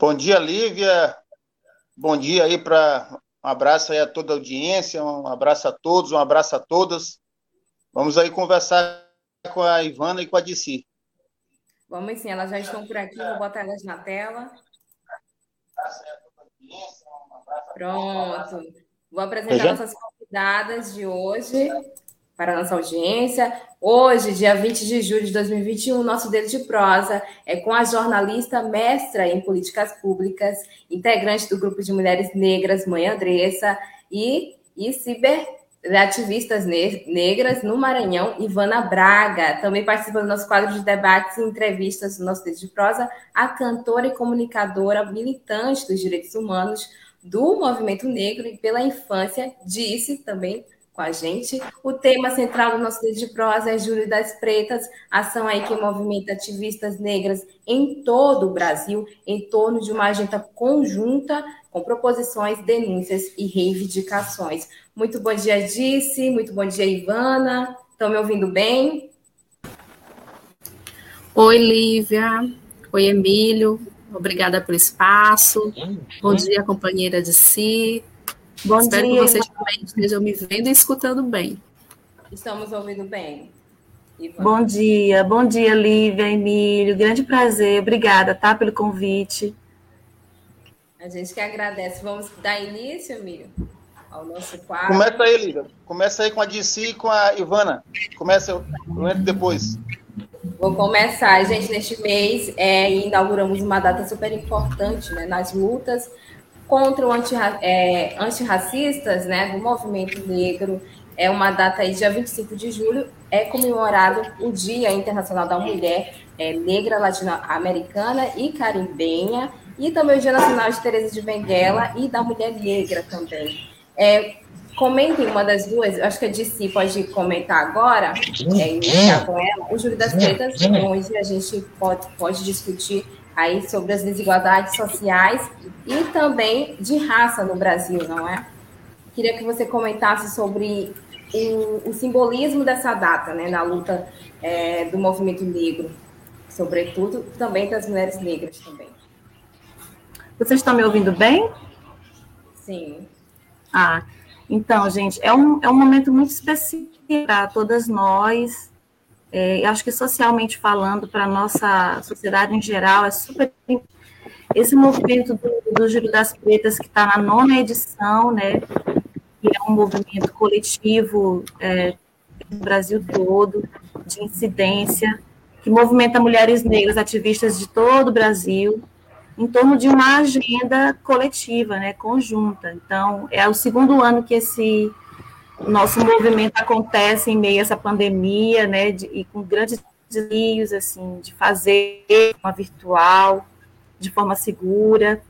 Bom dia, Lívia. Bom dia aí para um abraço aí a toda a audiência, um abraço a todos, um abraço a todas. Vamos aí conversar com a Ivana e com a DC. Vamos sim, elas já estão por aqui, vou botar elas na tela. Pronto. Vou apresentar nossas convidadas de hoje para nossa audiência. Hoje, dia 20 de julho de 2021, nosso dedo de prosa é com a jornalista mestra em políticas públicas, integrante do grupo de mulheres negras, Mãe Andressa, e, e ciberativistas negras no Maranhão, Ivana Braga. Também participa do nosso quadro de debates e entrevistas do nosso dedo de prosa, a cantora e comunicadora militante dos direitos humanos do movimento negro e pela infância, disse também com a gente. O tema central do nosso dia de prosa é Júlio das Pretas, ação aí que movimenta ativistas negras em todo o Brasil, em torno de uma agenda conjunta com proposições, denúncias e reivindicações. Muito bom dia, Dice. Muito bom dia, Ivana. Estão me ouvindo bem? Oi, Lívia. Oi, Emílio. Obrigada pelo espaço. Bom dia, companheira de si. Bom Espero dia, que vocês também estejam me vendo e escutando bem. Estamos ouvindo bem. Ivan. Bom dia, bom dia, Lívia, Emílio. Grande prazer, obrigada, tá, pelo convite. A gente que agradece. Vamos dar início, Emílio, ao nosso quadro. Começa aí, Lívia. Começa aí com a DC e com a Ivana. Começa, eu entro depois. Vou começar, gente. Neste mês é, inauguramos uma data super importante né, nas lutas contra o anti, é, antirracistas, né, do movimento negro. É uma data aí, dia 25 de julho, é comemorado o Dia Internacional da Mulher é, Negra Latino-Americana e Caribenha, e também o Dia Nacional de Teresa de Benguela e da Mulher Negra também. É, comentem uma das duas, acho que a DC pode comentar agora, é, iniciar com ela, o Júlio das Pretas, onde a gente pode, pode discutir aí sobre as desigualdades sociais e também de raça no Brasil, não é? Queria que você comentasse sobre o, o simbolismo dessa data, né, na luta é, do movimento negro, sobretudo também das mulheres negras também. Vocês estão me ouvindo bem? Sim. Ah, então, gente, é um, é um momento muito específico para todas nós, é, acho que socialmente falando, para a nossa sociedade em geral, é super. Esse movimento do, do das Pretas, que está na nona edição, né, que é um movimento coletivo é, no Brasil todo, de incidência, que movimenta mulheres negras, ativistas de todo o Brasil, em torno de uma agenda coletiva, né, conjunta. Então, é o segundo ano que esse nosso movimento acontece em meio a essa pandemia, né, de, e com grandes desafios, assim, de fazer uma virtual, de forma segura.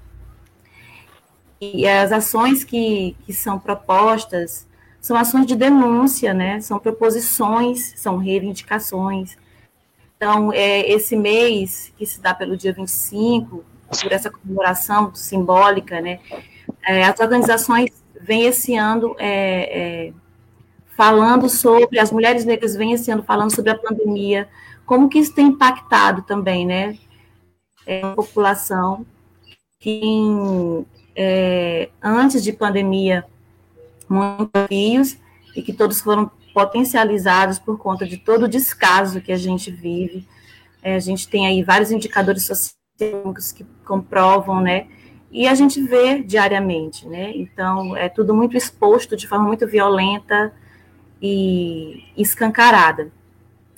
E as ações que, que são propostas são ações de denúncia, né, são proposições, são reivindicações. Então, é, esse mês, que se dá pelo dia 25, por essa comemoração simbólica, né, é, as organizações vem esse ano é, é, falando sobre, as mulheres negras vêm esse ano falando sobre a pandemia, como que isso tem impactado também, né, é, a população que é, antes de pandemia, muitos desafios, e que todos foram potencializados por conta de todo o descaso que a gente vive. É, a gente tem aí vários indicadores sociais que comprovam, né, e a gente vê diariamente, né? Então, é tudo muito exposto de forma muito violenta e escancarada.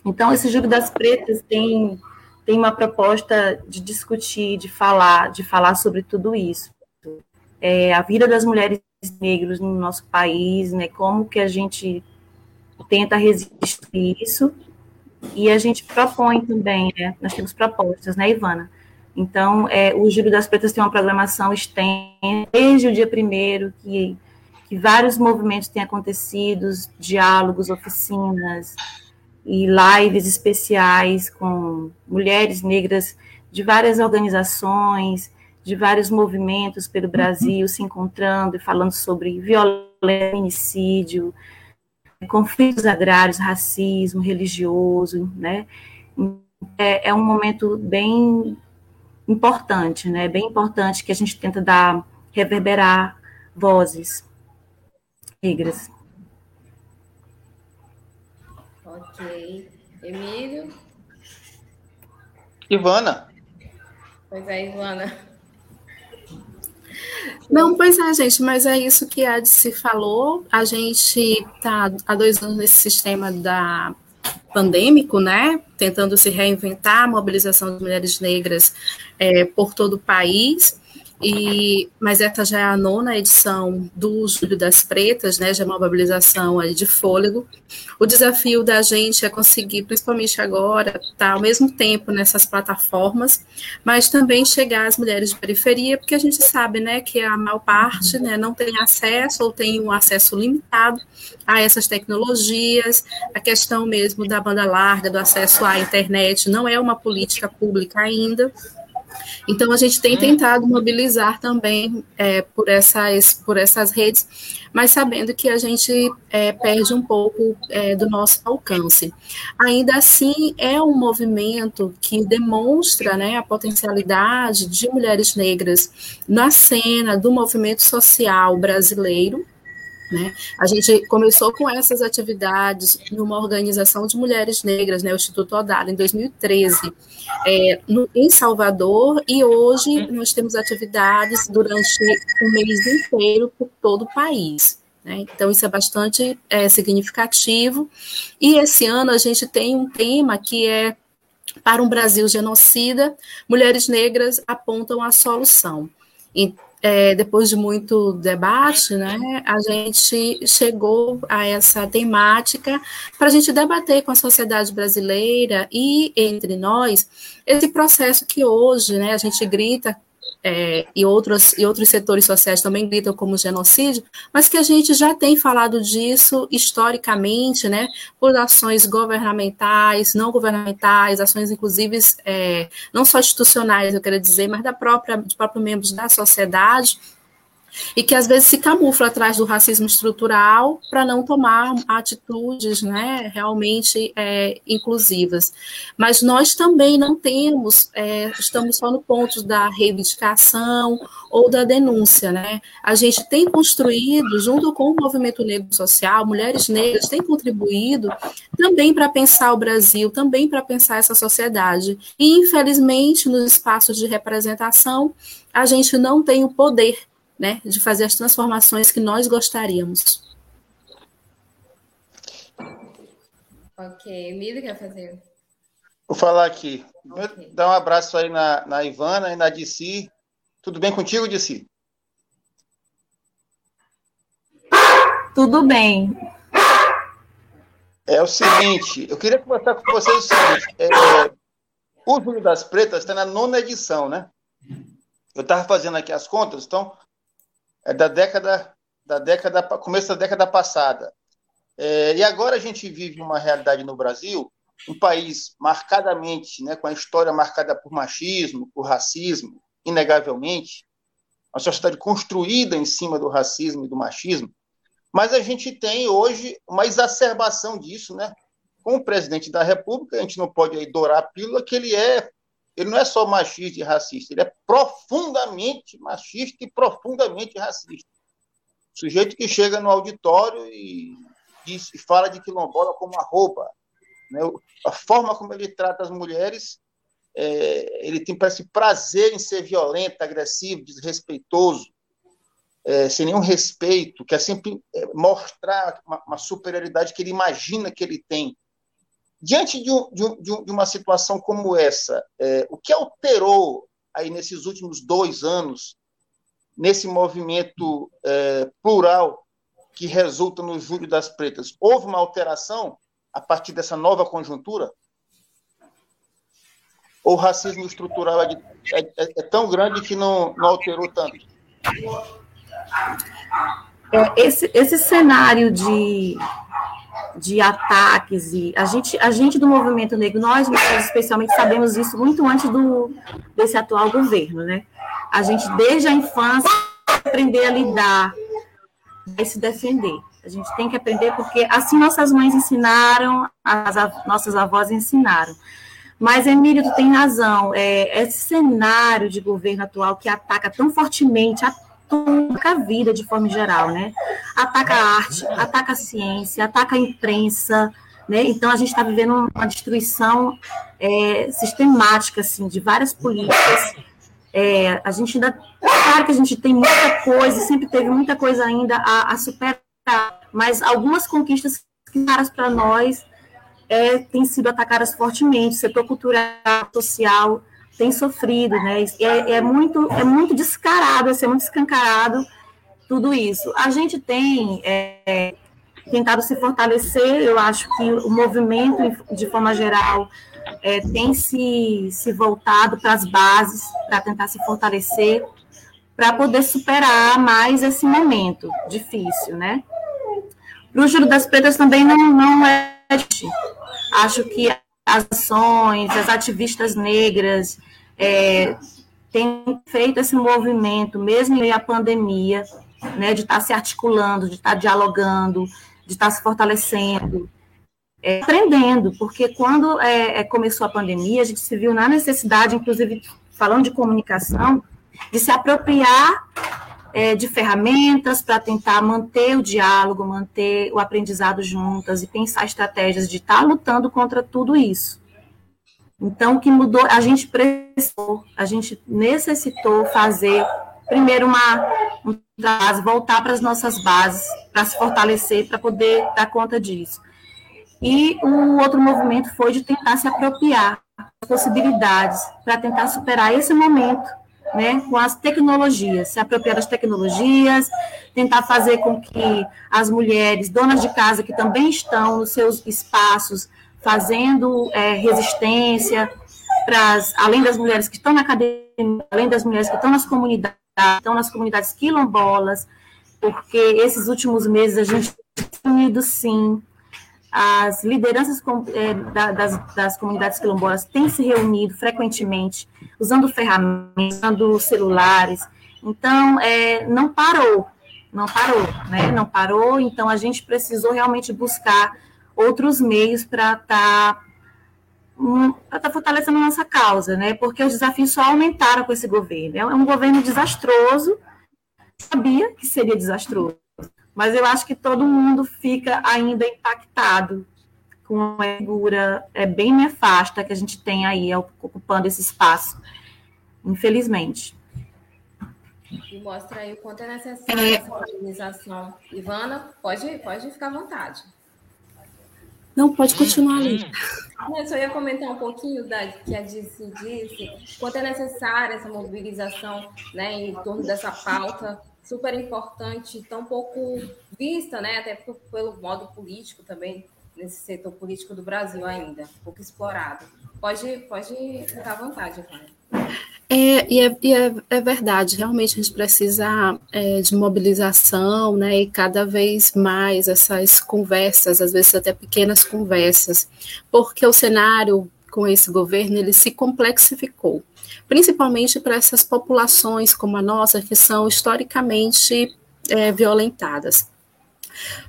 Então, esse Júlio das Pretas tem, tem uma proposta de discutir, de falar, de falar sobre tudo isso. É, a vida das mulheres negras no nosso país, né? Como que a gente tenta resistir isso, e a gente propõe também, né? Nós temos propostas, né, Ivana? Então, é, o Júlio das Pretas tem uma programação extensa, desde o dia primeiro, que, que vários movimentos têm acontecido, diálogos, oficinas e lives especiais com mulheres negras de várias organizações, de vários movimentos pelo Brasil se encontrando e falando sobre violência, homicídio, conflitos agrários, racismo religioso, né? É, é um momento bem importante, né? Bem importante que a gente tenta dar, reverberar vozes negras. Ok. Emílio? Ivana. Pois é, Ivana. Não, pois é, gente, mas é isso que a se falou. A gente está há dois anos nesse sistema da pandêmico, né? Tentando se reinventar, a mobilização de mulheres negras é, por todo o país. E, mas essa já é a nona edição do Júlio das Pretas, né? Já é uma mobilização aí de fôlego. O desafio da gente é conseguir, principalmente agora, estar tá ao mesmo tempo nessas plataformas, mas também chegar às mulheres de periferia, porque a gente sabe, né, que a maior parte, né, não tem acesso ou tem um acesso limitado a essas tecnologias. A questão mesmo da banda larga, do acesso à internet, não é uma política pública ainda. Então, a gente tem hum. tentado mobilizar também é, por, essas, por essas redes, mas sabendo que a gente é, perde um pouco é, do nosso alcance. Ainda assim, é um movimento que demonstra né, a potencialidade de mulheres negras na cena do movimento social brasileiro, né? A gente começou com essas atividades numa organização de mulheres negras, né, o Instituto Odara, em 2013, é, no, em Salvador, e hoje nós temos atividades durante o mês inteiro por todo o país. Né? Então, isso é bastante é, significativo. E esse ano a gente tem um tema que é para um Brasil genocida, mulheres negras apontam a solução. Então, é, depois de muito debate, né, a gente chegou a essa temática para a gente debater com a sociedade brasileira e entre nós esse processo que hoje, né, a gente grita é, e, outros, e outros setores sociais também gritam como genocídio, mas que a gente já tem falado disso historicamente, né, por ações governamentais, não governamentais, ações inclusive é, não só institucionais, eu quero dizer, mas da própria, dos próprios membros da sociedade, e que às vezes se camufla atrás do racismo estrutural para não tomar atitudes né, realmente é, inclusivas. Mas nós também não temos, é, estamos só no ponto da reivindicação ou da denúncia. Né? A gente tem construído, junto com o movimento negro social, mulheres negras têm contribuído também para pensar o Brasil, também para pensar essa sociedade. E, infelizmente, nos espaços de representação, a gente não tem o poder né, de fazer as transformações que nós gostaríamos. Ok, Emílio quer fazer? Vou falar aqui. Okay. Dar um abraço aí na, na Ivana e na DC. Tudo bem contigo, DC? Tudo bem. É o seguinte, eu queria conversar com vocês o seguinte. É, o Júlio das Pretas está na nona edição, né? Eu estava fazendo aqui as contas, então é da década, da década, começo da década passada. É, e agora a gente vive uma realidade no Brasil, um país marcadamente, né, com a história marcada por machismo, por racismo, inegavelmente, uma sociedade construída em cima do racismo e do machismo, mas a gente tem hoje uma exacerbação disso, né? Com o presidente da República, a gente não pode aí dourar a pílula que ele é ele não é só machista e racista, ele é profundamente machista e profundamente racista. sujeito que chega no auditório e, diz, e fala de quilombola como arroba. Né? A forma como ele trata as mulheres, é, ele tem parece prazer em ser violento, agressivo, desrespeitoso, é, sem nenhum respeito, quer sempre é, mostrar uma, uma superioridade que ele imagina que ele tem Diante de, um, de, um, de uma situação como essa, é, o que alterou aí nesses últimos dois anos, nesse movimento é, plural que resulta no Júlio das Pretas, houve uma alteração a partir dessa nova conjuntura? Ou o racismo estrutural é, de, é, é, é tão grande que não, não alterou tanto? É, esse, esse cenário de, de ataques e a gente, a gente do movimento negro, nós especialmente sabemos isso muito antes do desse atual governo, né? A gente desde a infância aprender a lidar e se defender. A gente tem que aprender porque assim nossas mães ensinaram, as, as nossas avós ensinaram. Mas, Emílio, tu tem razão. É, esse cenário de governo atual que ataca tão fortemente a a vida de forma geral, né? Ataca a arte, ataca a ciência, ataca a imprensa, né? Então a gente está vivendo uma destruição é, sistemática, assim, de várias políticas. É, a gente ainda, claro que a gente tem muita coisa, sempre teve muita coisa ainda a, a superar, mas algumas conquistas caras para nós é, têm sido atacadas fortemente, setor cultural, social, tem sofrido, né? É, é, muito, é muito descarado, é muito escancarado tudo isso. A gente tem é, tentado se fortalecer, eu acho que o movimento, de forma geral, é, tem se, se voltado para as bases, para tentar se fortalecer, para poder superar mais esse momento difícil, né? Para o Juro das Pretas também não, não é. Acho que ações, as ativistas negras é, têm feito esse movimento, mesmo em à pandemia, né, de estar tá se articulando, de estar tá dialogando, de estar tá se fortalecendo, é, aprendendo, porque quando é, é, começou a pandemia, a gente se viu na necessidade, inclusive falando de comunicação, de se apropriar é, de ferramentas para tentar manter o diálogo, manter o aprendizado juntas e pensar estratégias de estar tá lutando contra tudo isso. Então, o que mudou, a gente precisou, a gente necessitou fazer, primeiro, uma, base, voltar para as nossas bases, para se fortalecer, para poder dar conta disso. E o outro movimento foi de tentar se apropriar das possibilidades, para tentar superar esse momento né, com as tecnologias, se apropriar das tecnologias, tentar fazer com que as mulheres, donas de casa, que também estão nos seus espaços, fazendo é, resistência, pras, além das mulheres que estão na academia, além das mulheres que estão nas comunidades, estão nas comunidades quilombolas, porque esses últimos meses a gente tem unido, sim, as lideranças é, das, das, comunidades quilombolas têm se reunido frequentemente, usando ferramentas, usando celulares. Então, é, não parou, não parou, né? Não parou. Então, a gente precisou realmente buscar outros meios para estar tá, um, tá fortalecendo a nossa causa, né? Porque os desafios só aumentaram com esse governo. É um governo desastroso. Sabia que seria desastroso mas eu acho que todo mundo fica ainda impactado com a figura é, bem nefasta que a gente tem aí ocupando esse espaço, infelizmente. E mostra aí o quanto é necessária é... essa organização. Ivana, pode, pode ficar à vontade. Não, pode continuar ali. Eu só ia comentar um pouquinho da que a Disse disse, quanto é necessária essa mobilização né, em torno dessa pauta super importante, tão pouco vista, né? Até pelo modo político também, nesse setor político do Brasil ainda, pouco explorado. Pode, pode ficar à vontade, Flávia. É, e é, e é, é, verdade, realmente a gente precisa é, de mobilização, né, e cada vez mais essas conversas, às vezes até pequenas conversas, porque o cenário com esse governo, ele se complexificou, principalmente para essas populações como a nossa, que são historicamente é, violentadas.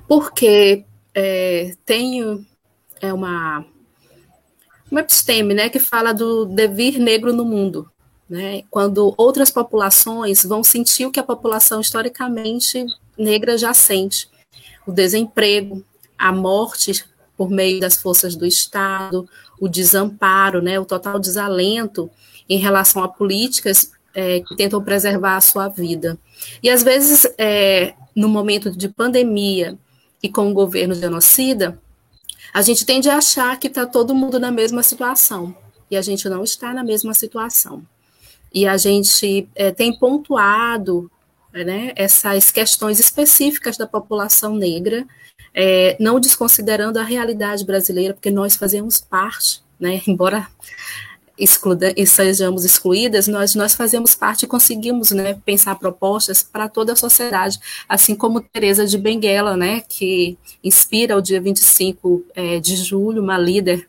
Porque é, tem é uma, uma episteme né, que fala do devir negro no mundo. Né, quando outras populações vão sentir o que a população historicamente negra já sente, o desemprego, a morte por meio das forças do Estado, o desamparo, né, o total desalento em relação a políticas é, que tentam preservar a sua vida. E às vezes, é, no momento de pandemia e com o governo genocida, a gente tende a achar que está todo mundo na mesma situação, e a gente não está na mesma situação. E a gente é, tem pontuado né, essas questões específicas da população negra, é, não desconsiderando a realidade brasileira, porque nós fazemos parte, né, embora excluda, sejamos excluídas, nós, nós fazemos parte e conseguimos né, pensar propostas para toda a sociedade, assim como Teresa de Benguela, né, que inspira o dia 25 é, de julho, uma líder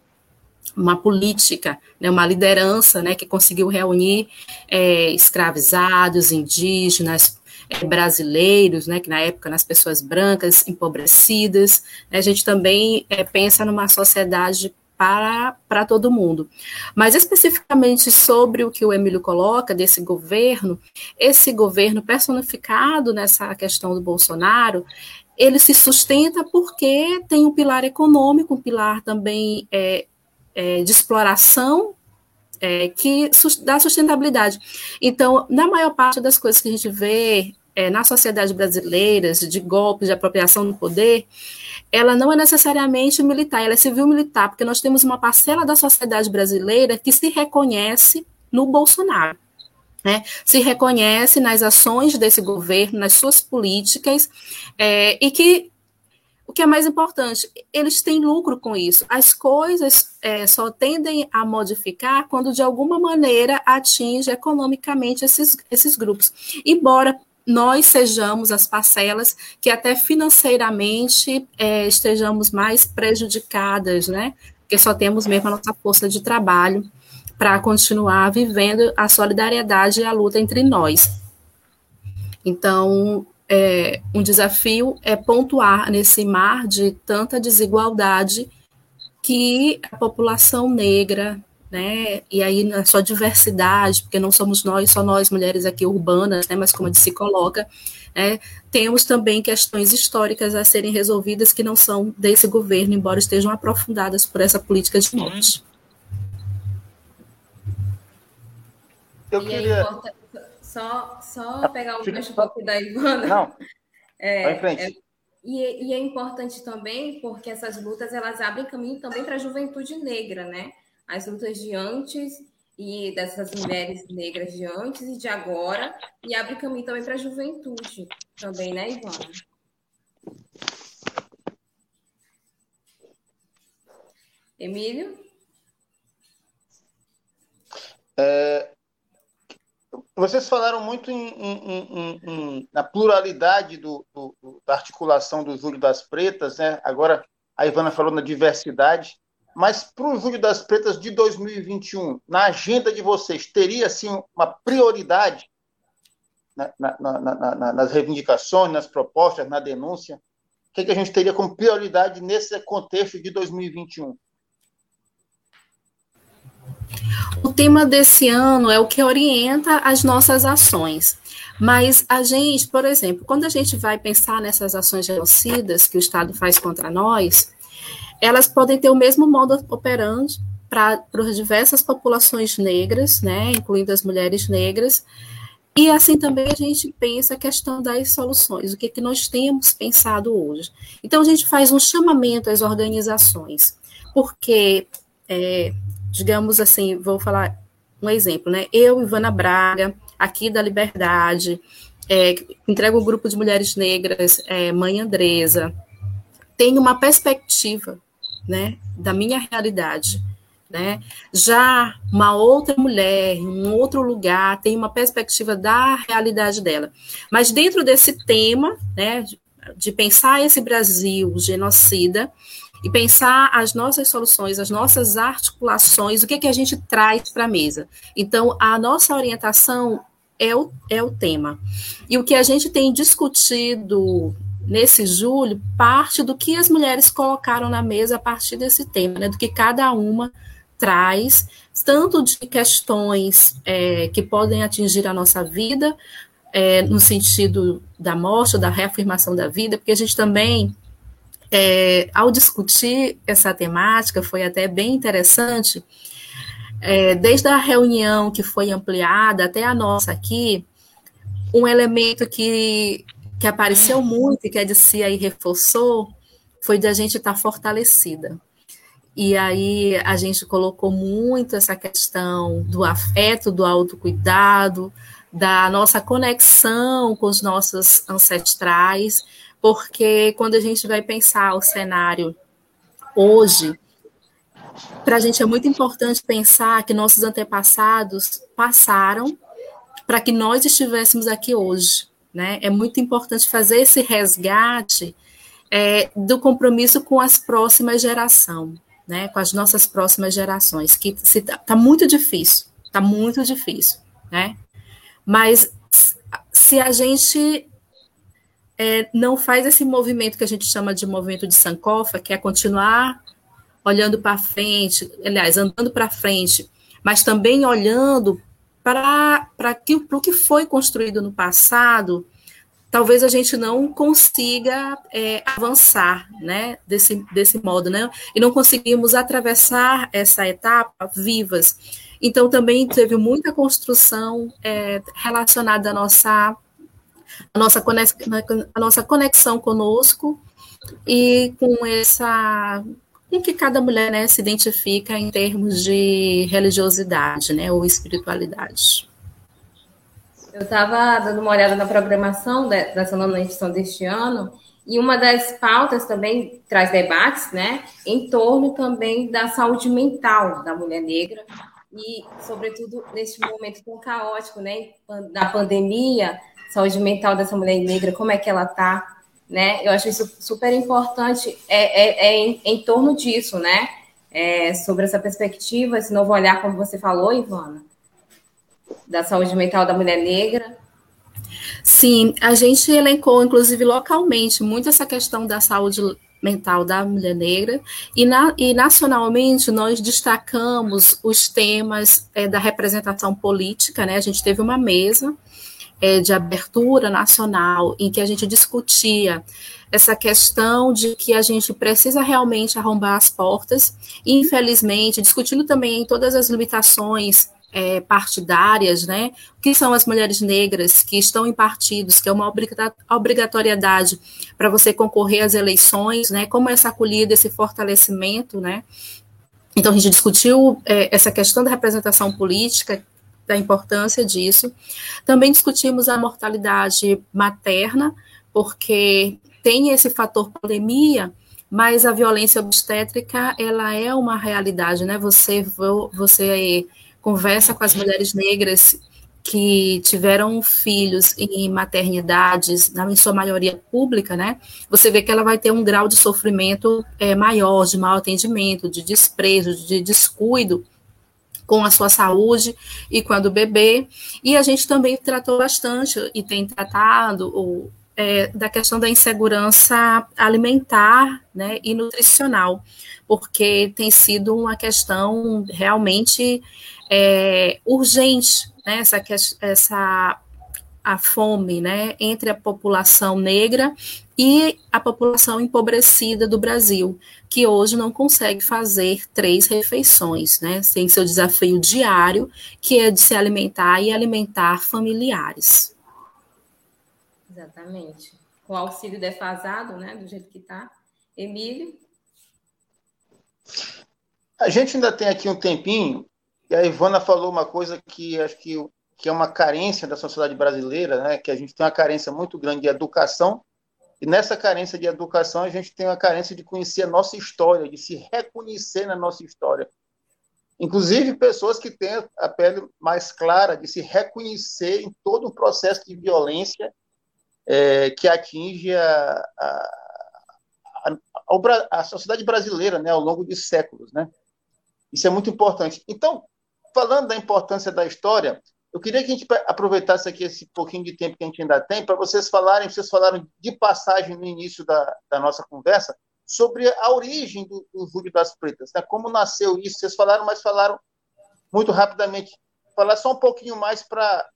uma política, né, uma liderança né, que conseguiu reunir é, escravizados, indígenas, é, brasileiros, né, que na época nas pessoas brancas empobrecidas. Né, a gente também é, pensa numa sociedade para, para todo mundo. Mas especificamente sobre o que o Emílio coloca desse governo, esse governo personificado nessa questão do Bolsonaro, ele se sustenta porque tem um pilar econômico, um pilar também é, é, de exploração é, que dá sustentabilidade. Então, na maior parte das coisas que a gente vê é, na sociedade brasileira, de golpes, de apropriação do poder, ela não é necessariamente militar, ela é civil-militar, porque nós temos uma parcela da sociedade brasileira que se reconhece no Bolsonaro. Né, se reconhece nas ações desse governo, nas suas políticas, é, e que o que é mais importante, eles têm lucro com isso. As coisas é, só tendem a modificar quando, de alguma maneira, atinge economicamente esses, esses grupos. Embora nós sejamos as parcelas que até financeiramente é, estejamos mais prejudicadas, né? Porque só temos mesmo a nossa força de trabalho para continuar vivendo a solidariedade e a luta entre nós. Então, é, um desafio é pontuar nesse mar de tanta desigualdade que a população negra, né, e aí na sua diversidade, porque não somos nós, só nós mulheres aqui urbanas, né, mas como se coloca, né, temos também questões históricas a serem resolvidas que não são desse governo, embora estejam aprofundadas por essa política de morte. Eu queria... Só, só pegar o gancho pouco da Ivana. Não, é, em frente. É, e, e, é importante também porque essas lutas elas abrem caminho também para a juventude negra, né? As lutas de antes e dessas mulheres negras de antes e de agora, e abre caminho também para a juventude também, né, Ivana? Emílio? É, vocês falaram muito em, em, em, na pluralidade do, do, da articulação do Júlio das Pretas, né? agora a Ivana falou na diversidade, mas para o Júlio das Pretas de 2021, na agenda de vocês, teria assim, uma prioridade na, na, na, nas reivindicações, nas propostas, na denúncia? O que, que a gente teria como prioridade nesse contexto de 2021? O tema desse ano é o que orienta as nossas ações. Mas a gente, por exemplo, quando a gente vai pensar nessas ações genocidas que o Estado faz contra nós, elas podem ter o mesmo modo operando para as diversas populações negras, né, incluindo as mulheres negras, e assim também a gente pensa a questão das soluções, o que, que nós temos pensado hoje. Então a gente faz um chamamento às organizações, porque é, digamos assim, vou falar um exemplo, né? Eu, Ivana Braga, aqui da Liberdade, é, entrego um grupo de mulheres negras, é, Mãe Andresa, tenho uma perspectiva, né, da minha realidade, né? Já uma outra mulher, em um outro lugar, tem uma perspectiva da realidade dela. Mas dentro desse tema, né, de, pensar esse Brasil genocida, e pensar as nossas soluções, as nossas articulações, o que, que a gente traz para a mesa. Então, a nossa orientação é o, é o tema. E o que a gente tem discutido nesse julho parte do que as mulheres colocaram na mesa a partir desse tema, né, do que cada uma traz, tanto de questões é, que podem atingir a nossa vida, é, no sentido da morte, da reafirmação da vida, porque a gente também é, ao discutir essa temática, foi até bem interessante, é, desde a reunião que foi ampliada até a nossa aqui, um elemento que, que apareceu muito e que a DC aí reforçou foi de a gente estar fortalecida. E aí a gente colocou muito essa questão do afeto, do autocuidado, da nossa conexão com os nossos ancestrais, porque quando a gente vai pensar o cenário hoje, para a gente é muito importante pensar que nossos antepassados passaram para que nós estivéssemos aqui hoje. Né? É muito importante fazer esse resgate é, do compromisso com as próximas gerações, né? com as nossas próximas gerações, que está tá muito difícil, está muito difícil. Né? Mas se a gente é, não faz esse movimento que a gente chama de movimento de Sankofa, que é continuar olhando para frente, aliás, andando para frente, mas também olhando para o que foi construído no passado, talvez a gente não consiga é, avançar né, desse, desse modo, né? E não conseguimos atravessar essa etapa vivas. Então, também teve muita construção é, relacionada à nossa, à nossa, conexão, à nossa conexão conosco e com essa com que cada mulher né, se identifica em termos de religiosidade né, ou espiritualidade. Eu estava dando uma olhada na programação dessa nona edição deste ano, e uma das pautas também traz debates, né, em torno também da saúde mental da mulher negra, e, sobretudo, neste momento tão caótico, né, da pandemia, saúde mental dessa mulher negra, como é que ela está, né? Eu acho isso super importante, é, é, é em, em, torno disso, né? É, sobre essa perspectiva, esse novo olhar, como você falou, Ivana, da saúde mental da mulher negra. Sim, a gente elencou, inclusive localmente, muito essa questão da saúde mental da mulher negra, e, na, e nacionalmente nós destacamos os temas é, da representação política, né? A gente teve uma mesa é, de abertura nacional, em que a gente discutia essa questão de que a gente precisa realmente arrombar as portas, e, infelizmente, discutindo também todas as limitações é, partidárias, né? Que são as mulheres negras que estão em partidos, que é uma obrigatoriedade para você concorrer às eleições, né? Como essa acolhida, esse fortalecimento, né? Então, a gente discutiu é, essa questão da representação política, da importância disso. Também discutimos a mortalidade materna, porque tem esse fator pandemia, mas a violência obstétrica, ela é uma realidade, né? Você, você conversa com as mulheres negras que tiveram filhos em maternidades, na sua maioria pública, né? Você vê que ela vai ter um grau de sofrimento é, maior, de mau atendimento, de desprezo, de descuido, com a sua saúde e com a do bebê. E a gente também tratou bastante e tem tratado o, é, da questão da insegurança alimentar né, e nutricional, porque tem sido uma questão realmente é, urgente, né, essa, essa a fome né, entre a população negra e a população empobrecida do Brasil, que hoje não consegue fazer três refeições, né? Tem seu desafio diário, que é de se alimentar e alimentar familiares. Exatamente. Com auxílio defasado, né? Do jeito que está. Emílio? A gente ainda tem aqui um tempinho, e a Ivana falou uma coisa que acho que, que é uma carência da sociedade brasileira, né? Que a gente tem uma carência muito grande de educação e nessa carência de educação, a gente tem uma carência de conhecer a nossa história, de se reconhecer na nossa história. Inclusive, pessoas que têm a pele mais clara, de se reconhecer em todo o processo de violência é, que atinge a, a, a, a, sociedade brasileira né, ao longo de séculos. Né? Isso é muito importante. Então, falando da importância da história, eu queria que a gente aproveitasse aqui esse pouquinho de tempo que a gente ainda tem para vocês falarem, vocês falaram de passagem no início da, da nossa conversa, sobre a origem do, do Júlio das Pretas, né? como nasceu isso. Vocês falaram, mas falaram muito rapidamente. Falar só um pouquinho mais para.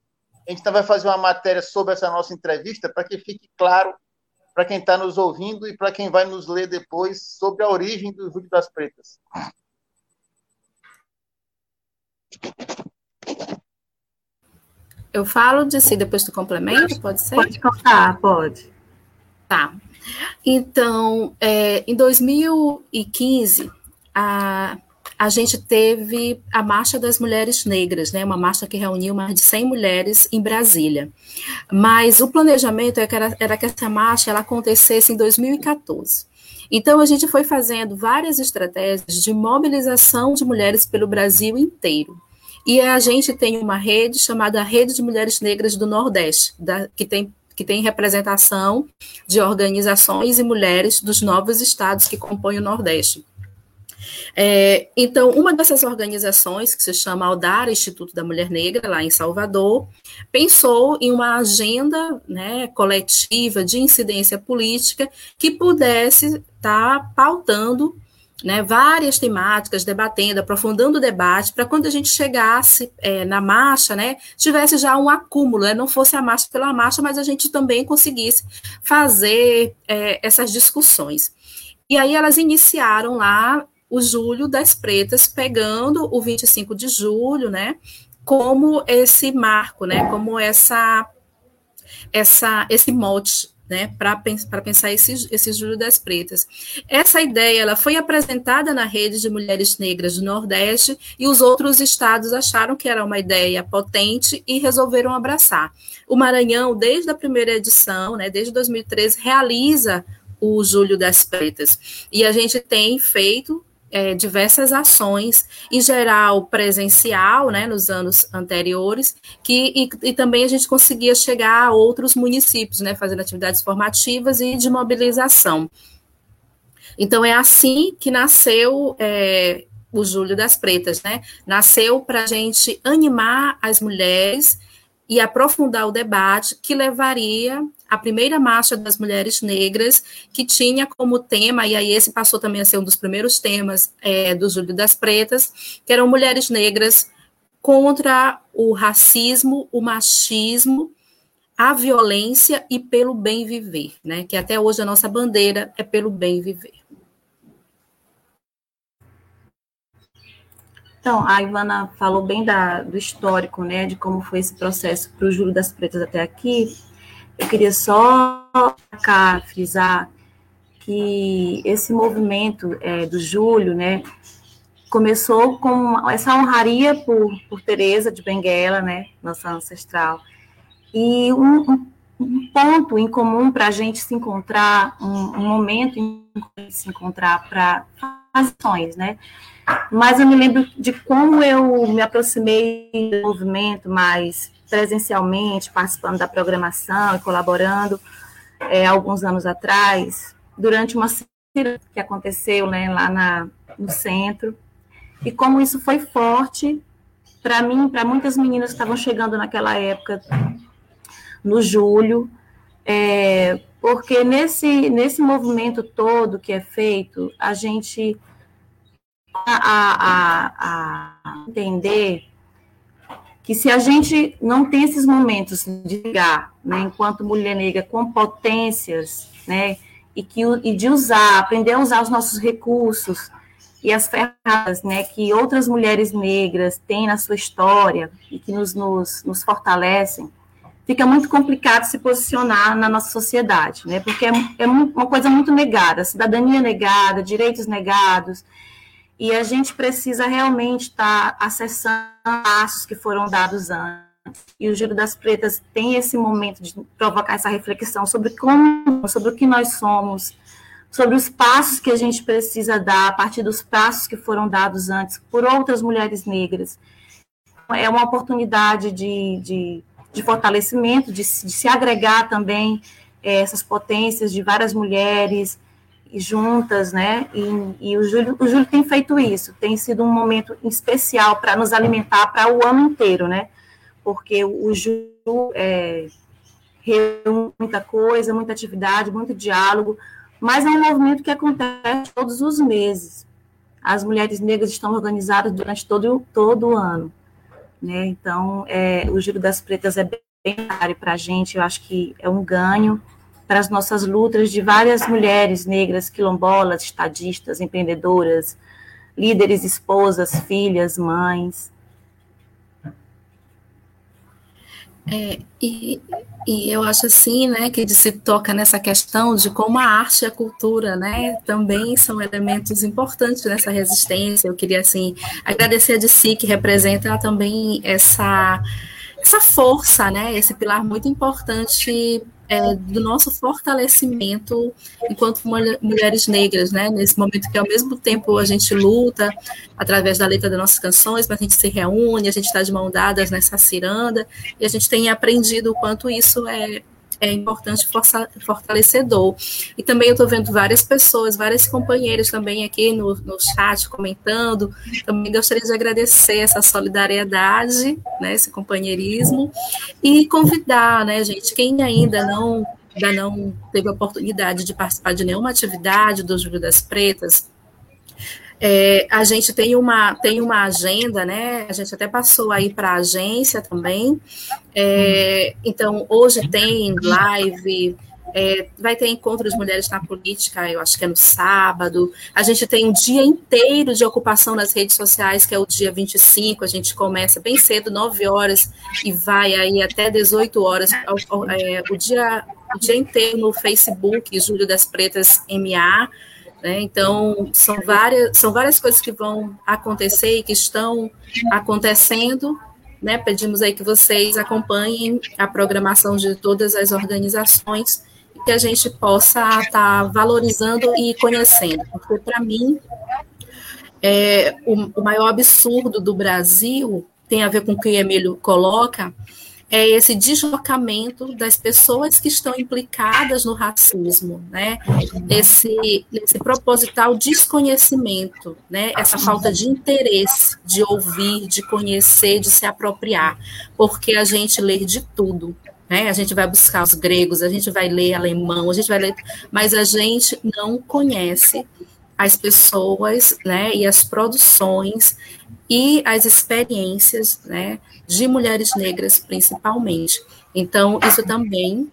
A gente vai fazer uma matéria sobre essa nossa entrevista, para que fique claro para quem está nos ouvindo e para quem vai nos ler depois sobre a origem do Júlio das Pretas. Eu falo de si, depois tu complementa, pode ser? Pode contar, pode. Tá. Então, é, em 2015, a, a gente teve a Marcha das Mulheres Negras, né, uma marcha que reuniu mais de 100 mulheres em Brasília. Mas o planejamento era, era que essa marcha ela acontecesse em 2014. Então, a gente foi fazendo várias estratégias de mobilização de mulheres pelo Brasil inteiro. E a gente tem uma rede chamada Rede de Mulheres Negras do Nordeste, da, que, tem, que tem representação de organizações e mulheres dos novos estados que compõem o Nordeste. É, então, uma dessas organizações, que se chama Aldara, Instituto da Mulher Negra, lá em Salvador, pensou em uma agenda né, coletiva de incidência política que pudesse estar tá pautando né, várias temáticas, debatendo, aprofundando o debate, para quando a gente chegasse é, na marcha, né, tivesse já um acúmulo, né, não fosse a marcha pela marcha, mas a gente também conseguisse fazer é, essas discussões. E aí elas iniciaram lá o Julho das Pretas, pegando o 25 de julho, né, como esse marco, né, como essa, essa esse mote né, para pensar esse, esse Júlio das Pretas. Essa ideia ela foi apresentada na rede de mulheres negras do Nordeste e os outros estados acharam que era uma ideia potente e resolveram abraçar. O Maranhão, desde a primeira edição, né, desde 2013, realiza o Júlio das Pretas. E a gente tem feito é, diversas ações, em geral presencial, né, nos anos anteriores, que, e, e, também a gente conseguia chegar a outros municípios, né, fazendo atividades formativas e de mobilização. Então, é assim que nasceu é, o Júlio das Pretas, né? Nasceu para a gente animar as mulheres e aprofundar o debate que levaria a primeira marcha das mulheres negras, que tinha como tema, e aí esse passou também a ser um dos primeiros temas é, do Júlio das Pretas, que eram mulheres negras contra o racismo, o machismo, a violência e pelo bem viver, né? Que até hoje a nossa bandeira é pelo bem viver. Então, a Ivana falou bem da, do histórico, né, de como foi esse processo para o Júlio das Pretas até aqui. Eu queria só cá, frisar que esse movimento é, do Júlio, né, começou com essa honraria por, por Teresa de Benguela, né, nossa ancestral, e um, um ponto em comum para a gente se encontrar, um, um momento em se encontrar para ações, né, mas eu me lembro de como eu me aproximei do movimento mais presencialmente, participando da programação e colaborando é, alguns anos atrás, durante uma cirurgia que aconteceu né, lá na, no centro, e como isso foi forte para mim, para muitas meninas que estavam chegando naquela época, no julho, é, porque nesse, nesse movimento todo que é feito, a gente a, a, a entender que se a gente não tem esses momentos de ligar, né, enquanto mulher negra, com potências, né, e, que, e de usar, aprender a usar os nossos recursos e as ferramentas, né, que outras mulheres negras têm na sua história e que nos, nos, nos fortalecem, fica muito complicado se posicionar na nossa sociedade, né, porque é, é uma coisa muito negada, cidadania negada, direitos negados, e a gente precisa realmente estar tá acessando passos que foram dados antes. E o Giro das Pretas tem esse momento de provocar essa reflexão sobre como, sobre o que nós somos, sobre os passos que a gente precisa dar a partir dos passos que foram dados antes por outras mulheres negras. É uma oportunidade de, de, de fortalecimento, de, de, se agregar também é, essas potências de várias mulheres, juntas, né? E, e, o, Júlio, o Júlio tem feito isso, tem sido um momento especial para nos alimentar para o ano inteiro, né? Porque o Júlio é, reúne muita coisa, muita atividade, muito diálogo, mas é um movimento que acontece todos os meses. As mulheres negras estão organizadas durante todo, todo o ano. Né? Então, é, o Giro das Pretas é bem para a gente, eu acho que é um ganho para as nossas lutas de várias mulheres negras, quilombolas, estadistas, empreendedoras, líderes, esposas, filhas, mães. É, e, e eu acho assim, né, que se toca nessa questão de como a arte e a cultura, né, também são elementos importantes nessa resistência. Eu queria, assim, agradecer a si, que representa também essa, essa força, né, esse pilar muito importante é, do nosso fortalecimento enquanto mulheres negras, né? Nesse momento que ao mesmo tempo a gente luta através da letra das nossas canções, mas a gente se reúne, a gente está de mão dadas nessa ciranda e a gente tem aprendido o quanto isso é é importante fortalecedor. E também eu estou vendo várias pessoas, várias companheiras também aqui no, no chat comentando. Também gostaria de agradecer essa solidariedade, né, esse companheirismo, e convidar, né, gente, quem ainda não ainda não teve a oportunidade de participar de nenhuma atividade do Júlio das Pretas, é, a gente tem uma, tem uma agenda, né? A gente até passou aí para a agência também. É, então, hoje tem live, é, vai ter encontro de mulheres na política, eu acho que é no sábado. A gente tem um dia inteiro de ocupação nas redes sociais, que é o dia 25. A gente começa bem cedo, 9 horas, e vai aí até 18 horas. É, o, dia, o dia inteiro no Facebook, Júlio das Pretas MA. Né? Então, são várias, são várias coisas que vão acontecer e que estão acontecendo. Né? Pedimos aí que vocês acompanhem a programação de todas as organizações e que a gente possa estar tá valorizando e conhecendo. Porque, para mim, é, o, o maior absurdo do Brasil tem a ver com o que o Emílio coloca, é esse deslocamento das pessoas que estão implicadas no racismo, né? Esse, esse proposital desconhecimento, né? Essa falta de interesse de ouvir, de conhecer, de se apropriar, porque a gente lê de tudo, né? A gente vai buscar os gregos, a gente vai ler alemão, a gente vai ler, mas a gente não conhece as pessoas, né? E as produções e as experiências, né? de mulheres negras, principalmente. Então, isso também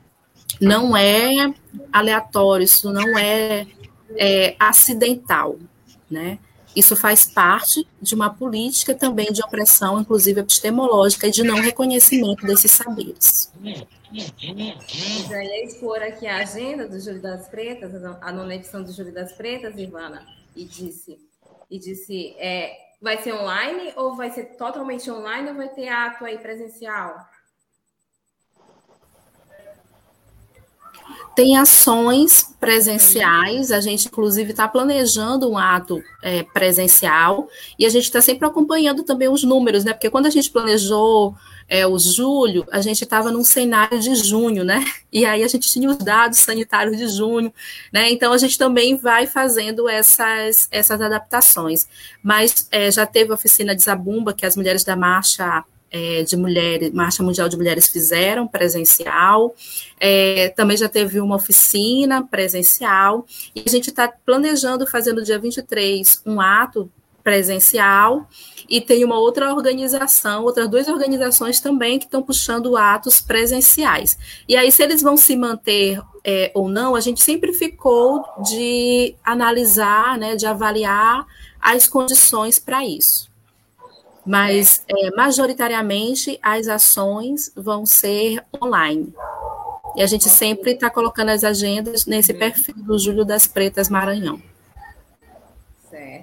não é aleatório, isso não é, é acidental, né? Isso faz parte de uma política também de opressão, inclusive epistemológica, e de não reconhecimento desses saberes. Já ia expor aqui a agenda do Júlio das Pretas, a nona edição do Júlio das Pretas, Ivana, e disse, e disse é, vai ser online ou vai ser totalmente online ou vai ter ato aí presencial? Tem ações presenciais, a gente inclusive está planejando um ato é, presencial e a gente está sempre acompanhando também os números, né? Porque quando a gente planejou é, o julho, a gente estava num cenário de junho, né? E aí a gente tinha os dados sanitários de junho, né? Então a gente também vai fazendo essas, essas adaptações. Mas é, já teve a oficina de Zabumba, que as mulheres da marcha é, de mulheres, Marcha Mundial de Mulheres fizeram presencial, é, também já teve uma oficina presencial, e a gente está planejando fazer no dia 23 um ato presencial, e tem uma outra organização, outras duas organizações também que estão puxando atos presenciais. E aí, se eles vão se manter é, ou não, a gente sempre ficou de analisar, né, de avaliar as condições para isso. Mas, é, majoritariamente, as ações vão ser online. E a gente sempre está colocando as agendas nesse perfil do Júlio das Pretas Maranhão.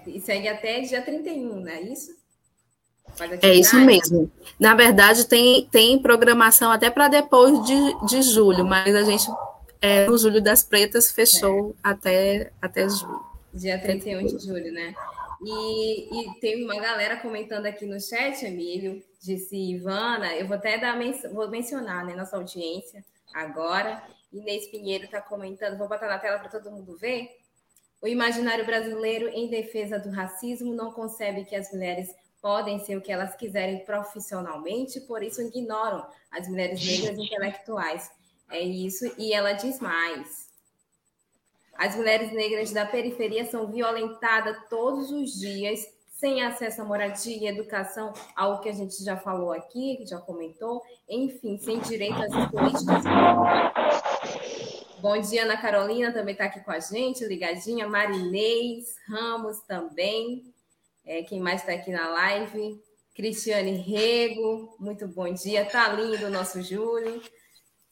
E segue até dia 31, não é isso? É isso mesmo. Na verdade, tem, tem programação até para depois de, de julho, mas a gente, é, no Julho das Pretas, fechou é. até, até julho. Dia 31 de julho, né? E, e tem uma galera comentando aqui no chat, Emílio, disse Ivana, eu vou até dar vou mencionar, né, nossa audiência agora. Inês Pinheiro está comentando, vou botar na tela para todo mundo ver. O imaginário brasileiro em defesa do racismo não concebe que as mulheres podem ser o que elas quiserem profissionalmente, por isso ignoram as mulheres negras intelectuais. É isso, e ela diz mais. As mulheres negras da periferia são violentadas todos os dias, sem acesso à moradia e educação, algo que a gente já falou aqui, que já comentou, enfim, sem direito às políticas. Bom dia, Ana Carolina também está aqui com a gente, ligadinha. Marinês Ramos também. É, quem mais está aqui na live? Cristiane Rego, muito bom dia. Tá lindo o nosso Júlio.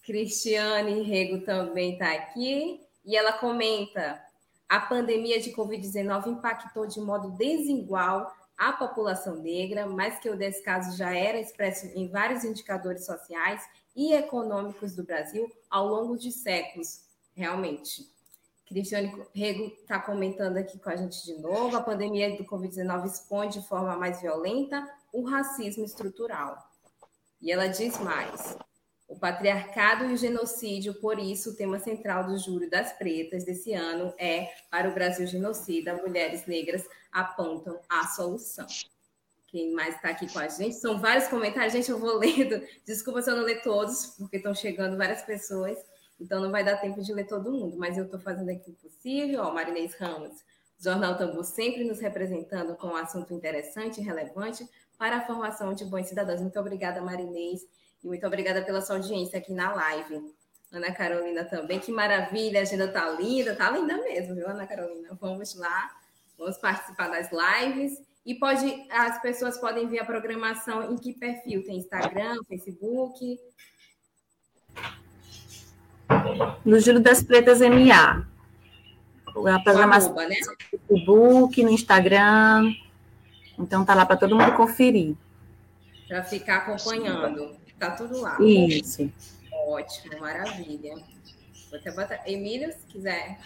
Cristiane Rego também está aqui. E ela comenta: a pandemia de Covid-19 impactou de modo desigual a população negra, mas que o descaso já era expresso em vários indicadores sociais e econômicos do Brasil ao longo de séculos, realmente. Cristiane Rego está comentando aqui com a gente de novo. A pandemia do Covid-19 expõe de forma mais violenta o racismo estrutural. E ela diz mais: o patriarcado e o genocídio, por isso, o tema central do Júri das Pretas desse ano é Para o Brasil Genocida, Mulheres Negras apontam a solução. Quem mais está aqui com a gente? São vários comentários, gente, eu vou lendo. Desculpa se eu não ler todos, porque estão chegando várias pessoas, então não vai dar tempo de ler todo mundo, mas eu estou fazendo aqui o possível. Ó, Marinês Ramos, Jornal Tambu sempre nos representando com um assunto interessante e relevante para a formação de bons cidadãos. Muito obrigada, Marinês. E muito obrigada pela sua audiência aqui na live. Ana Carolina também, que maravilha, a agenda tá linda, tá linda mesmo, viu, Ana Carolina? Vamos lá, vamos participar das lives. E pode, as pessoas podem ver a programação em que perfil? Tem Instagram, Facebook? No Júlio das Pretas MA. A programação Arroba, né? no Facebook, no Instagram. Então tá lá para todo mundo conferir. Para ficar acompanhando. Tá tudo lá. Isso. Ótimo, maravilha. Vou até botar. Emílio, se quiser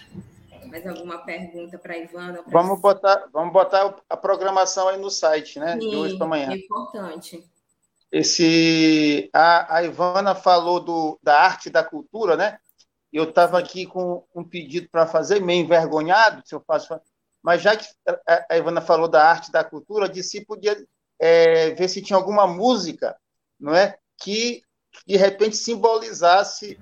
mais alguma pergunta para Ivana? Pra vamos, botar, vamos botar a programação aí no site, né? Sim, de hoje para amanhã. É importante. Esse, a, a Ivana falou do, da arte e da cultura, né? Eu estava aqui com um pedido para fazer, meio envergonhado, se eu faço. Mas já que a Ivana falou da arte e da cultura, disse se podia é, ver se tinha alguma música, não é? que, de repente, simbolizasse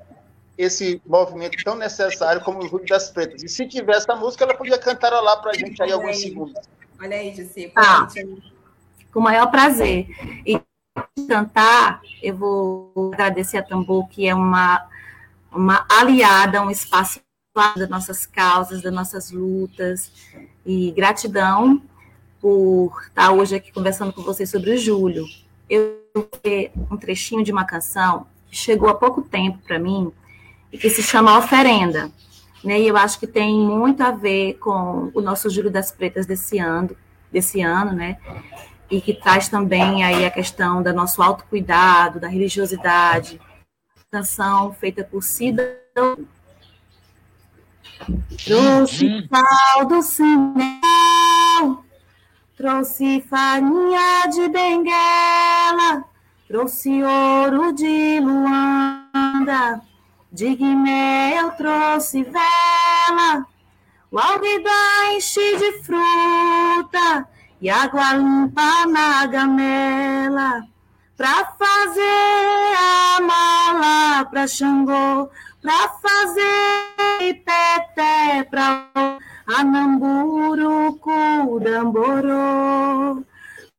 esse movimento tão necessário como o Júlio das Pretas. E se tivesse a música, ela podia cantar lá para a gente aí alguns segundos. Olha aí, Jussi. Ah, com o maior prazer. E cantar, eu vou agradecer a Tambor, que é uma, uma aliada, um espaço das nossas causas, das nossas lutas. E gratidão por estar hoje aqui conversando com vocês sobre o Júlio eu ver um trechinho de uma canção que chegou há pouco tempo para mim e que se chama Oferenda. Né? E eu acho que tem muito a ver com o nosso Júlio das Pretas desse ano, desse ano, né? E que traz também aí a questão do nosso autocuidado, da religiosidade. Canção feita por Cida. Trouxe pau do céu Trouxe farinha de benguela, trouxe ouro de de Guiné eu trouxe vela, o algodão enche de fruta e água limpa na gamela, pra fazer a mala pra Xangô, pra fazer peté pra Anamburu, Cudamborô,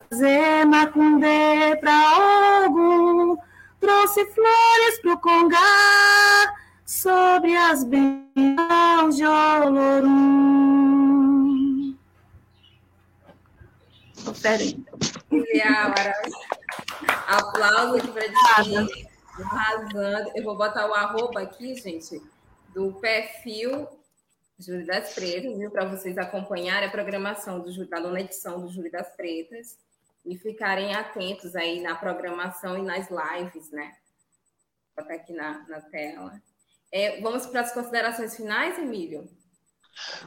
fazer macundê pra Ogum, trouxe flores pro Congá, sobre as bênçãos de Olorum. Peraí. Aplausos aqui para ti. Arrasando. Eu vou botar o arroba aqui, gente, do perfil Júri das Pretas, viu? Para vocês acompanharem a programação do, da nona edição do Júri das Pretas e ficarem atentos aí na programação e nas lives, né? Vou botar aqui na, na tela. É, vamos para as considerações finais, Emílio?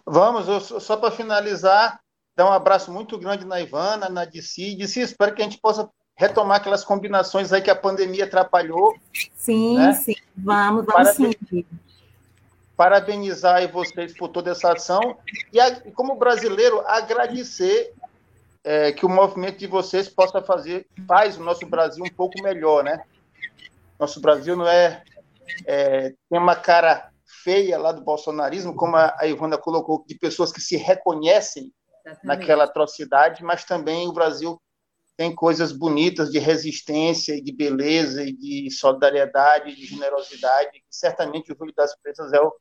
Vamos, eu, só para finalizar, dar um abraço muito grande na Ivana, na DC. DC, espero que a gente possa retomar aquelas combinações aí que a pandemia atrapalhou. Sim, né? sim, vamos, vamos sim parabenizar vocês por toda essa ação e, como brasileiro, agradecer é, que o movimento de vocês possa fazer, faz o nosso Brasil um pouco melhor, né? Nosso Brasil não é, é tem uma cara feia lá do bolsonarismo, como a, Ivana colocou, de pessoas que se reconhecem Exatamente. naquela atrocidade, mas também o Brasil tem coisas bonitas de resistência e de beleza e de solidariedade, de generosidade, que certamente o Júlio das Pretas é o,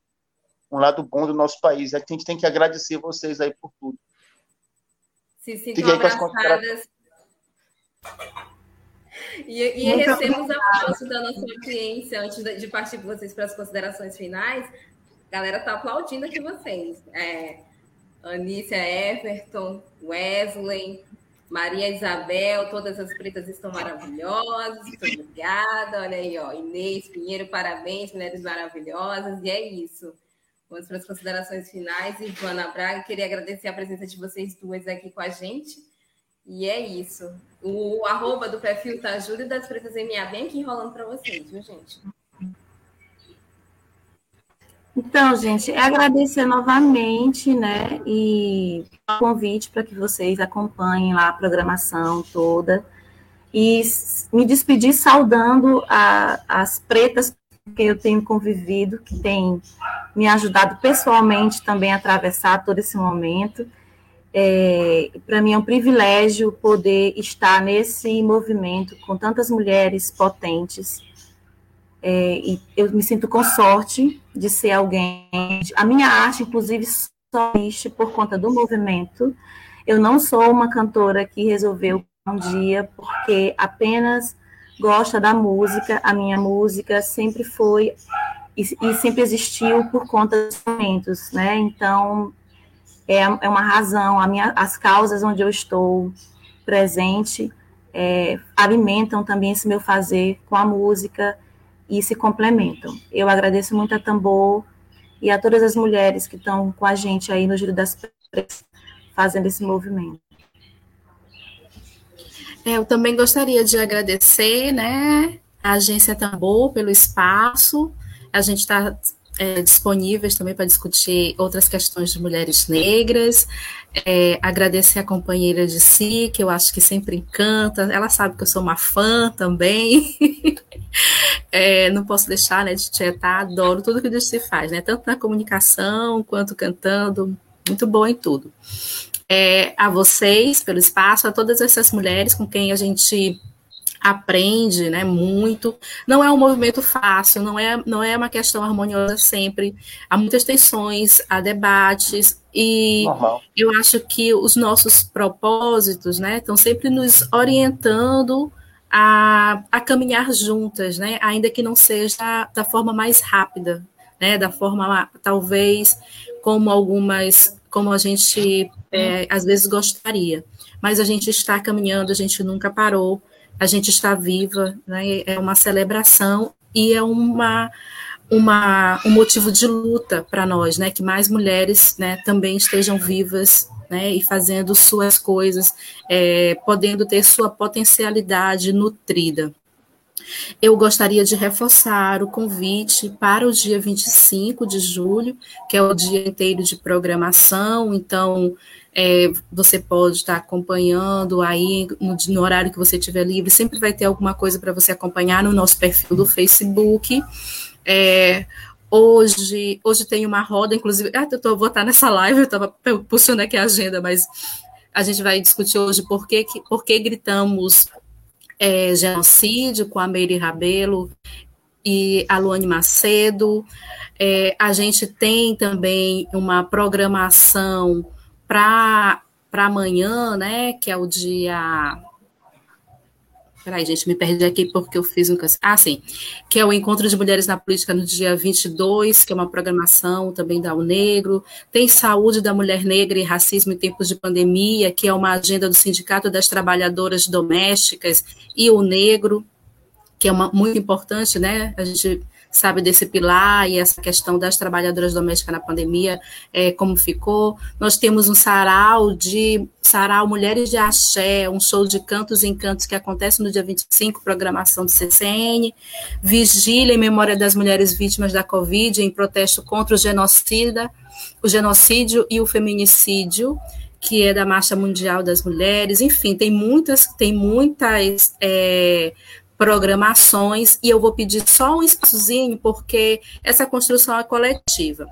um lado bom do nosso país. A gente tem que agradecer vocês aí por tudo. Se sintam abraçadas. E, e recebemos aplausos da nossa audiência antes de partir com vocês para as considerações finais. A galera está aplaudindo aqui vocês. É, Anícia Everton, Wesley, Maria Isabel, todas as pretas estão maravilhosas. Muito obrigada. Olha aí, ó. Inês Pinheiro, parabéns, mulheres maravilhosas. E é isso. Vamos para as considerações finais. Ivana Braga, queria agradecer a presença de vocês duas aqui com a gente. E é isso. O arroba do perfil tá Júlia das Pretas MA bem aqui enrolando para vocês, viu, gente? Então, gente, é agradecer novamente, né, e o convite para que vocês acompanhem lá a programação toda e me despedir saudando a, as pretas que eu tenho convivido, que tem me ajudado pessoalmente também a atravessar todo esse momento. É, para mim é um privilégio poder estar nesse movimento com tantas mulheres potentes é, e eu me sinto com sorte de ser alguém. A minha arte, inclusive, só existe por conta do movimento. Eu não sou uma cantora que resolveu um dia porque apenas gosta da música. A minha música sempre foi e, e sempre existiu por conta dos movimentos, né? Então é, é uma razão. A minha, as causas onde eu estou presente é, alimentam também esse meu fazer com a música e se complementam. Eu agradeço muito a Tambor e a todas as mulheres que estão com a gente aí no Giro das Pretas, fazendo esse movimento. Eu também gostaria de agradecer, né, a Agência Tambor pelo espaço. A gente está é, disponíveis também para discutir outras questões de mulheres negras. É, agradecer a companheira de si, que eu acho que sempre encanta. Ela sabe que eu sou uma fã também. é, não posso deixar né, de tietar, adoro tudo que se faz, né? Tanto na comunicação quanto cantando. Muito boa em tudo. É, a vocês pelo espaço, a todas essas mulheres com quem a gente aprende, né, muito. Não é um movimento fácil, não é, não é uma questão harmoniosa sempre. Há muitas tensões, há debates e uhum. eu acho que os nossos propósitos, né, estão sempre nos orientando a, a caminhar juntas, né, ainda que não seja da forma mais rápida, né, da forma talvez como algumas, como a gente é, às vezes gostaria. Mas a gente está caminhando, a gente nunca parou a gente está viva, né? é uma celebração e é uma, uma, um motivo de luta para nós, né? que mais mulheres né, também estejam vivas né, e fazendo suas coisas, é, podendo ter sua potencialidade nutrida. Eu gostaria de reforçar o convite para o dia 25 de julho, que é o dia inteiro de programação, então é, você pode estar acompanhando aí no, no, horário que você tiver livre, sempre vai ter alguma coisa para você acompanhar no nosso perfil do Facebook. É, hoje, hoje tem uma roda, inclusive, ah, eu tô, vou estar nessa live, eu estava puxando aqui a agenda, mas a gente vai discutir hoje por que, por que gritamos é, genocídio com a Meire Rabelo e a Luane Macedo. É, a gente tem também uma programação para amanhã, né, que é o dia. Peraí, gente, me perdi aqui porque eu fiz um. Ah, sim. Que é o Encontro de Mulheres na Política no dia 22, que é uma programação também da Negro. Tem Saúde da Mulher Negra e Racismo em Tempos de Pandemia, que é uma agenda do Sindicato das Trabalhadoras Domésticas e o Negro, que é uma, muito importante, né? A gente sabe, desse pilar e essa questão das trabalhadoras domésticas na pandemia, é, como ficou. Nós temos um sarau de sarau Mulheres de Axé, um show de cantos e encantos que acontece no dia 25, programação do CCN, vigília em memória das mulheres vítimas da Covid, em protesto contra o genocida, o genocídio e o feminicídio, que é da Marcha Mundial das Mulheres, enfim, tem muitas, tem muitas é, programações, e eu vou pedir só um espaçozinho, porque essa construção é coletiva.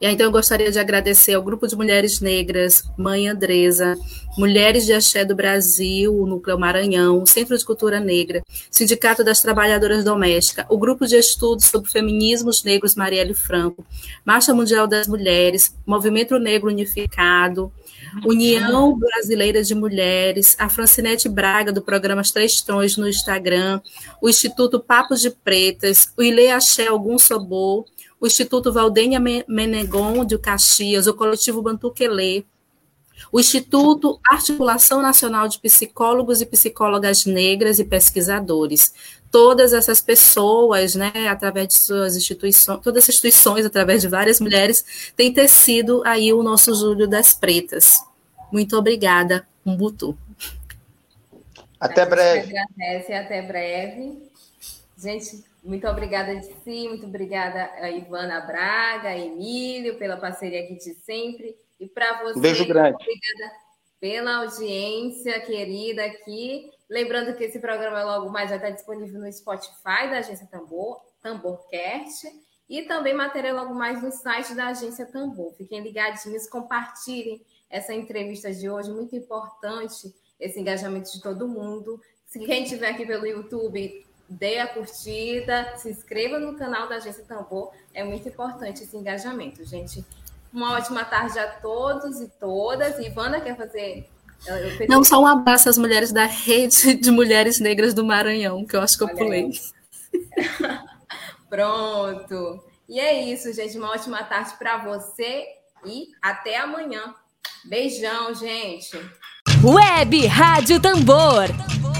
E então eu gostaria de agradecer ao Grupo de Mulheres Negras, Mãe Andresa, Mulheres de Axé do Brasil, o Núcleo Maranhão, Centro de Cultura Negra, Sindicato das Trabalhadoras Domésticas, o Grupo de Estudos sobre Feminismos Negros Marielle Franco, Marcha Mundial das Mulheres, Movimento Negro Unificado, União Brasileira de Mulheres, a Francinete Braga, do programa Três Tons no Instagram, o Instituto Papos de Pretas, o Ile Axé Algum Sobô, o Instituto Valdênia Menegon de Caxias, o Coletivo Bantuquelê, o Instituto Articulação Nacional de Psicólogos e Psicólogas Negras e Pesquisadores. Todas essas pessoas, né, através de suas instituições, todas as instituições, através de várias mulheres, têm tecido aí o nosso Júlio das Pretas. Muito obrigada, Umbutu. Até breve. Agradece, até breve. Gente, muito obrigada de si, muito obrigada a Ivana Braga, a Emílio, pela parceria aqui de sempre. E para você, beijo grande. obrigada pela audiência querida aqui. Lembrando que esse programa logo mais vai estar disponível no Spotify da Agência Tambor, Tamborcast, e também matéria logo mais no site da Agência Tambor. Fiquem ligadinhos, compartilhem essa entrevista de hoje, muito importante esse engajamento de todo mundo. Se quem estiver aqui pelo YouTube, dê a curtida, se inscreva no canal da Agência Tambor, é muito importante esse engajamento, gente. Uma ótima tarde a todos e todas. Ivana quer fazer. Não, só um abraço às mulheres da rede de mulheres negras do Maranhão, que eu acho que eu pulei. Pronto. E é isso, gente. Uma ótima tarde para você e até amanhã. Beijão, gente. Web Rádio Tambor.